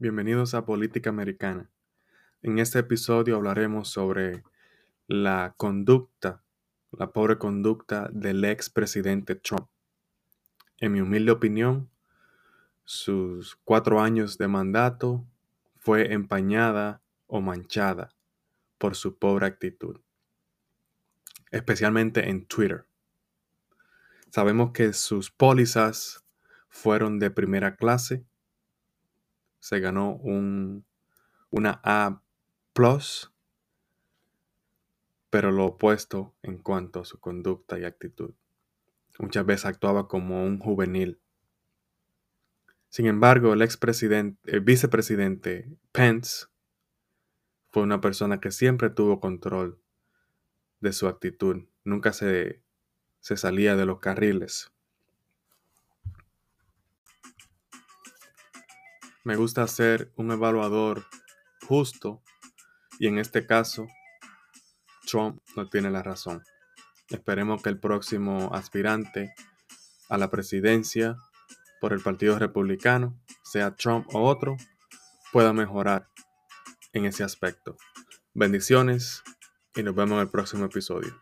Bienvenidos a Política Americana. En este episodio hablaremos sobre la conducta, la pobre conducta del ex presidente Trump. En mi humilde opinión, sus cuatro años de mandato fue empañada o manchada por su pobre actitud, especialmente en Twitter. Sabemos que sus pólizas fueron de primera clase se ganó un, una A pero lo opuesto en cuanto a su conducta y actitud. Muchas veces actuaba como un juvenil. Sin embargo, el expresidente, el vicepresidente Pence fue una persona que siempre tuvo control de su actitud. Nunca se, se salía de los carriles. Me gusta ser un evaluador justo y en este caso Trump no tiene la razón. Esperemos que el próximo aspirante a la presidencia por el Partido Republicano, sea Trump o otro, pueda mejorar en ese aspecto. Bendiciones y nos vemos en el próximo episodio.